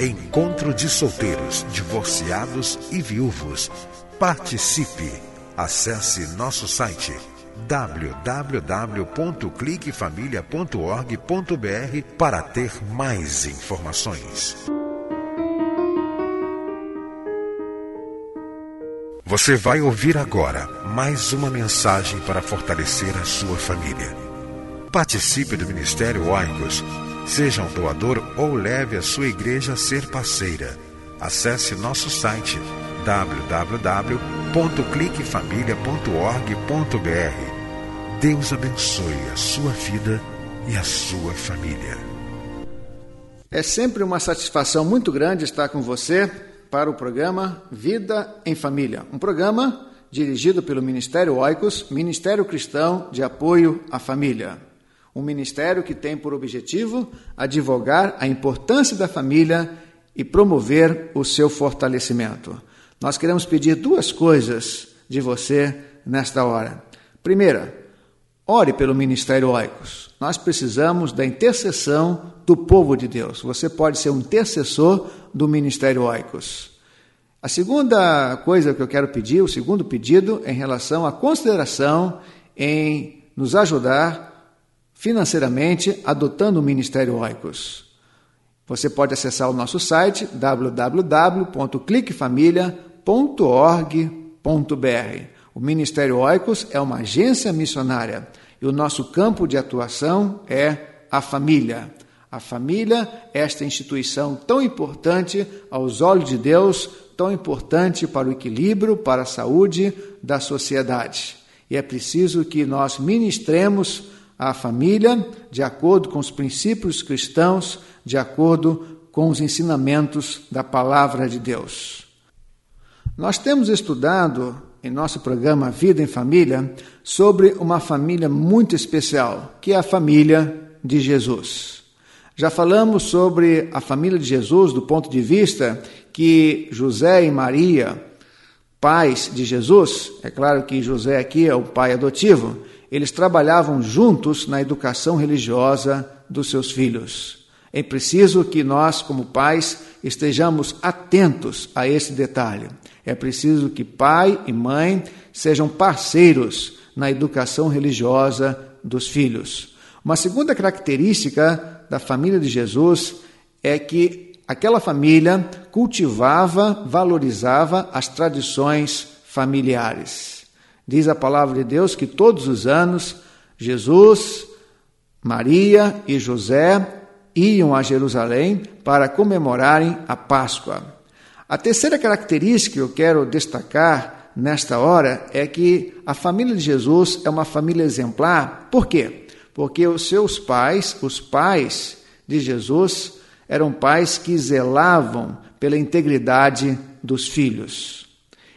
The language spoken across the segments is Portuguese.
Encontro de solteiros, divorciados e viúvos. Participe! Acesse nosso site www.cliquefamilia.org.br para ter mais informações. Você vai ouvir agora mais uma mensagem para fortalecer a sua família. Participe do Ministério Oicos Seja um doador ou leve a sua igreja a ser parceira. Acesse nosso site www.cliquefamilia.org.br. Deus abençoe a sua vida e a sua família. É sempre uma satisfação muito grande estar com você para o programa Vida em Família, um programa dirigido pelo Ministério Oicos, Ministério Cristão de Apoio à Família um ministério que tem por objetivo advogar a importância da família e promover o seu fortalecimento. Nós queremos pedir duas coisas de você nesta hora. Primeira, ore pelo Ministério Oicos. Nós precisamos da intercessão do povo de Deus. Você pode ser um intercessor do Ministério Oicos. A segunda coisa que eu quero pedir, o segundo pedido, é em relação à consideração em nos ajudar financeiramente adotando o Ministério Oicos. Você pode acessar o nosso site www.cliquefamilia.org.br. O Ministério Oicos é uma agência missionária e o nosso campo de atuação é a família. A família, esta instituição tão importante aos olhos de Deus, tão importante para o equilíbrio, para a saúde da sociedade. E é preciso que nós ministremos a família de acordo com os princípios cristãos, de acordo com os ensinamentos da palavra de Deus. Nós temos estudado em nosso programa Vida em Família sobre uma família muito especial, que é a família de Jesus. Já falamos sobre a família de Jesus do ponto de vista que José e Maria, pais de Jesus, é claro que José aqui é o pai adotivo, eles trabalhavam juntos na educação religiosa dos seus filhos. É preciso que nós, como pais, estejamos atentos a esse detalhe. É preciso que pai e mãe sejam parceiros na educação religiosa dos filhos. Uma segunda característica da família de Jesus é que aquela família cultivava, valorizava as tradições familiares. Diz a palavra de Deus que todos os anos Jesus, Maria e José iam a Jerusalém para comemorarem a Páscoa. A terceira característica que eu quero destacar nesta hora é que a família de Jesus é uma família exemplar. Por quê? Porque os seus pais, os pais de Jesus, eram pais que zelavam pela integridade dos filhos.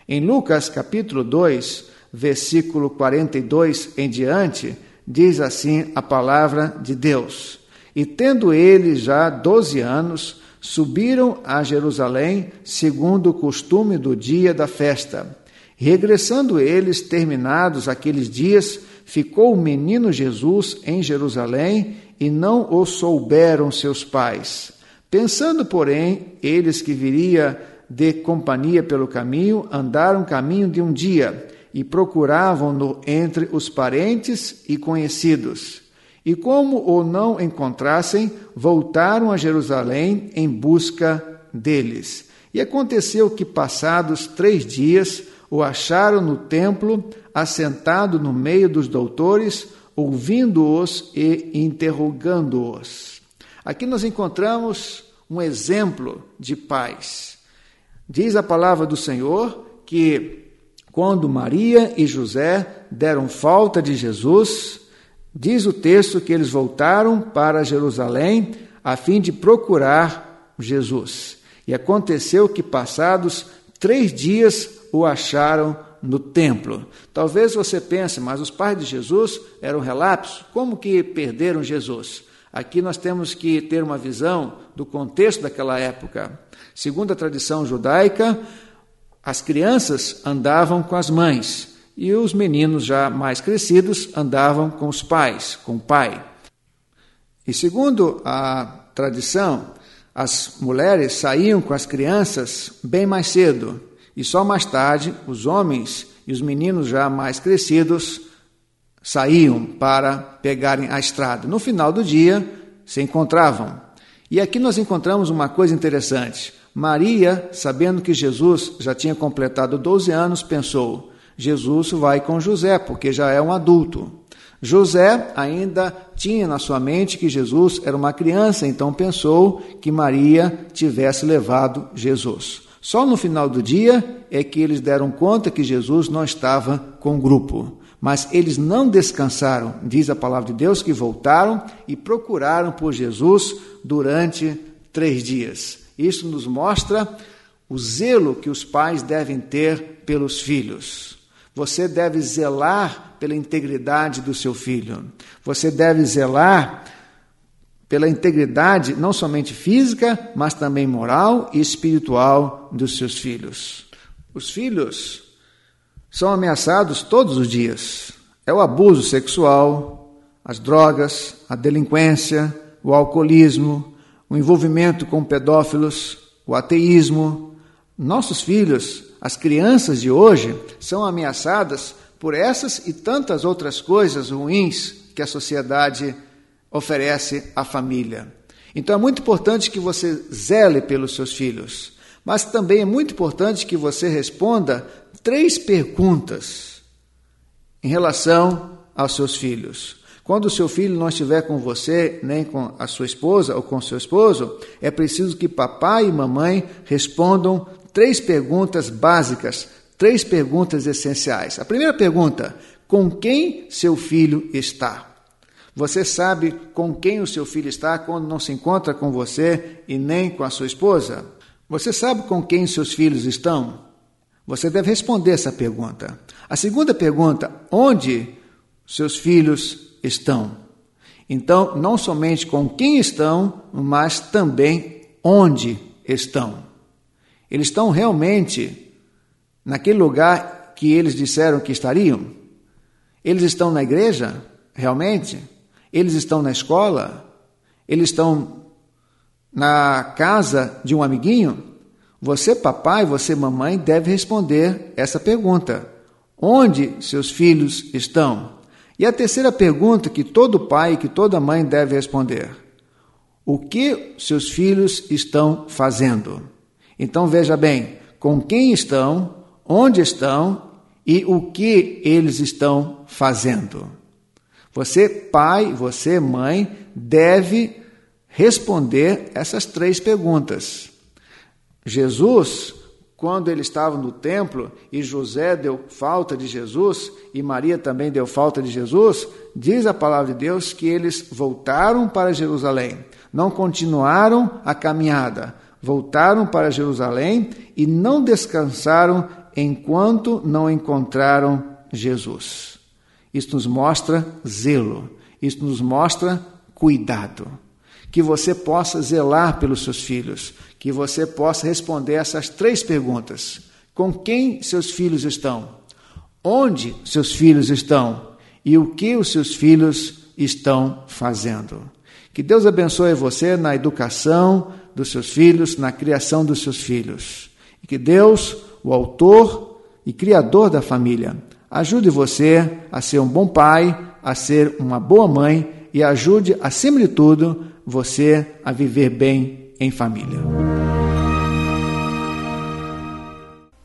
Em Lucas capítulo 2, versículo 42 em diante, diz assim a palavra de Deus: E tendo eles já doze anos, subiram a Jerusalém, segundo o costume do dia da festa. Regressando eles, terminados aqueles dias, ficou o menino Jesus em Jerusalém e não o souberam seus pais. Pensando, porém, eles que viria de companhia pelo caminho, andaram caminho de um dia e procuravam-no entre os parentes e conhecidos. E como o não encontrassem, voltaram a Jerusalém em busca deles. E aconteceu que, passados três dias, o acharam no templo, assentado no meio dos doutores, ouvindo-os e interrogando-os. Aqui nós encontramos um exemplo de paz. Diz a palavra do Senhor que quando Maria e José deram falta de Jesus, diz o texto que eles voltaram para Jerusalém a fim de procurar Jesus. E aconteceu que, passados três dias, o acharam no templo. Talvez você pense, mas os pais de Jesus eram relapsos, como que perderam Jesus? Aqui nós temos que ter uma visão do contexto daquela época. Segundo a tradição judaica, as crianças andavam com as mães e os meninos já mais crescidos andavam com os pais, com o pai. E segundo a tradição, as mulheres saíam com as crianças bem mais cedo e só mais tarde os homens e os meninos já mais crescidos saíam para pegarem a estrada. No final do dia, se encontravam. E aqui nós encontramos uma coisa interessante. Maria, sabendo que Jesus já tinha completado 12 anos, pensou: Jesus vai com José, porque já é um adulto. José ainda tinha na sua mente que Jesus era uma criança, então pensou que Maria tivesse levado Jesus. Só no final do dia é que eles deram conta que Jesus não estava com o grupo. Mas eles não descansaram, diz a palavra de Deus, que voltaram e procuraram por Jesus durante três dias. Isso nos mostra o zelo que os pais devem ter pelos filhos. Você deve zelar pela integridade do seu filho. Você deve zelar pela integridade não somente física, mas também moral e espiritual dos seus filhos. Os filhos são ameaçados todos os dias. É o abuso sexual, as drogas, a delinquência, o alcoolismo, o envolvimento com pedófilos, o ateísmo. Nossos filhos, as crianças de hoje, são ameaçadas por essas e tantas outras coisas ruins que a sociedade oferece à família. Então é muito importante que você zele pelos seus filhos, mas também é muito importante que você responda três perguntas em relação aos seus filhos. Quando o seu filho não estiver com você, nem com a sua esposa ou com seu esposo, é preciso que papai e mamãe respondam três perguntas básicas, três perguntas essenciais. A primeira pergunta: com quem seu filho está? Você sabe com quem o seu filho está quando não se encontra com você e nem com a sua esposa? Você sabe com quem seus filhos estão? Você deve responder essa pergunta. A segunda pergunta: onde seus filhos estão? Então, não somente com quem estão, mas também onde estão. Eles estão realmente naquele lugar que eles disseram que estariam? Eles estão na igreja? Realmente? Eles estão na escola? Eles estão na casa de um amiguinho? Você, papai, você, mamãe, deve responder essa pergunta: onde seus filhos estão? E a terceira pergunta que todo pai, que toda mãe deve responder: o que seus filhos estão fazendo? Então veja bem, com quem estão, onde estão e o que eles estão fazendo. Você, pai, você, mãe, deve responder essas três perguntas. Jesus, quando ele estava no templo e José deu falta de Jesus e Maria também deu falta de Jesus, diz a palavra de Deus que eles voltaram para Jerusalém, não continuaram a caminhada, voltaram para Jerusalém e não descansaram enquanto não encontraram Jesus. Isto nos mostra zelo, isto nos mostra cuidado. Que você possa zelar pelos seus filhos, que você possa responder essas três perguntas: com quem seus filhos estão? Onde seus filhos estão? E o que os seus filhos estão fazendo? Que Deus abençoe você na educação dos seus filhos, na criação dos seus filhos. E que Deus, o autor e criador da família, ajude você a ser um bom pai, a ser uma boa mãe e ajude, acima de tudo, você a viver bem em família.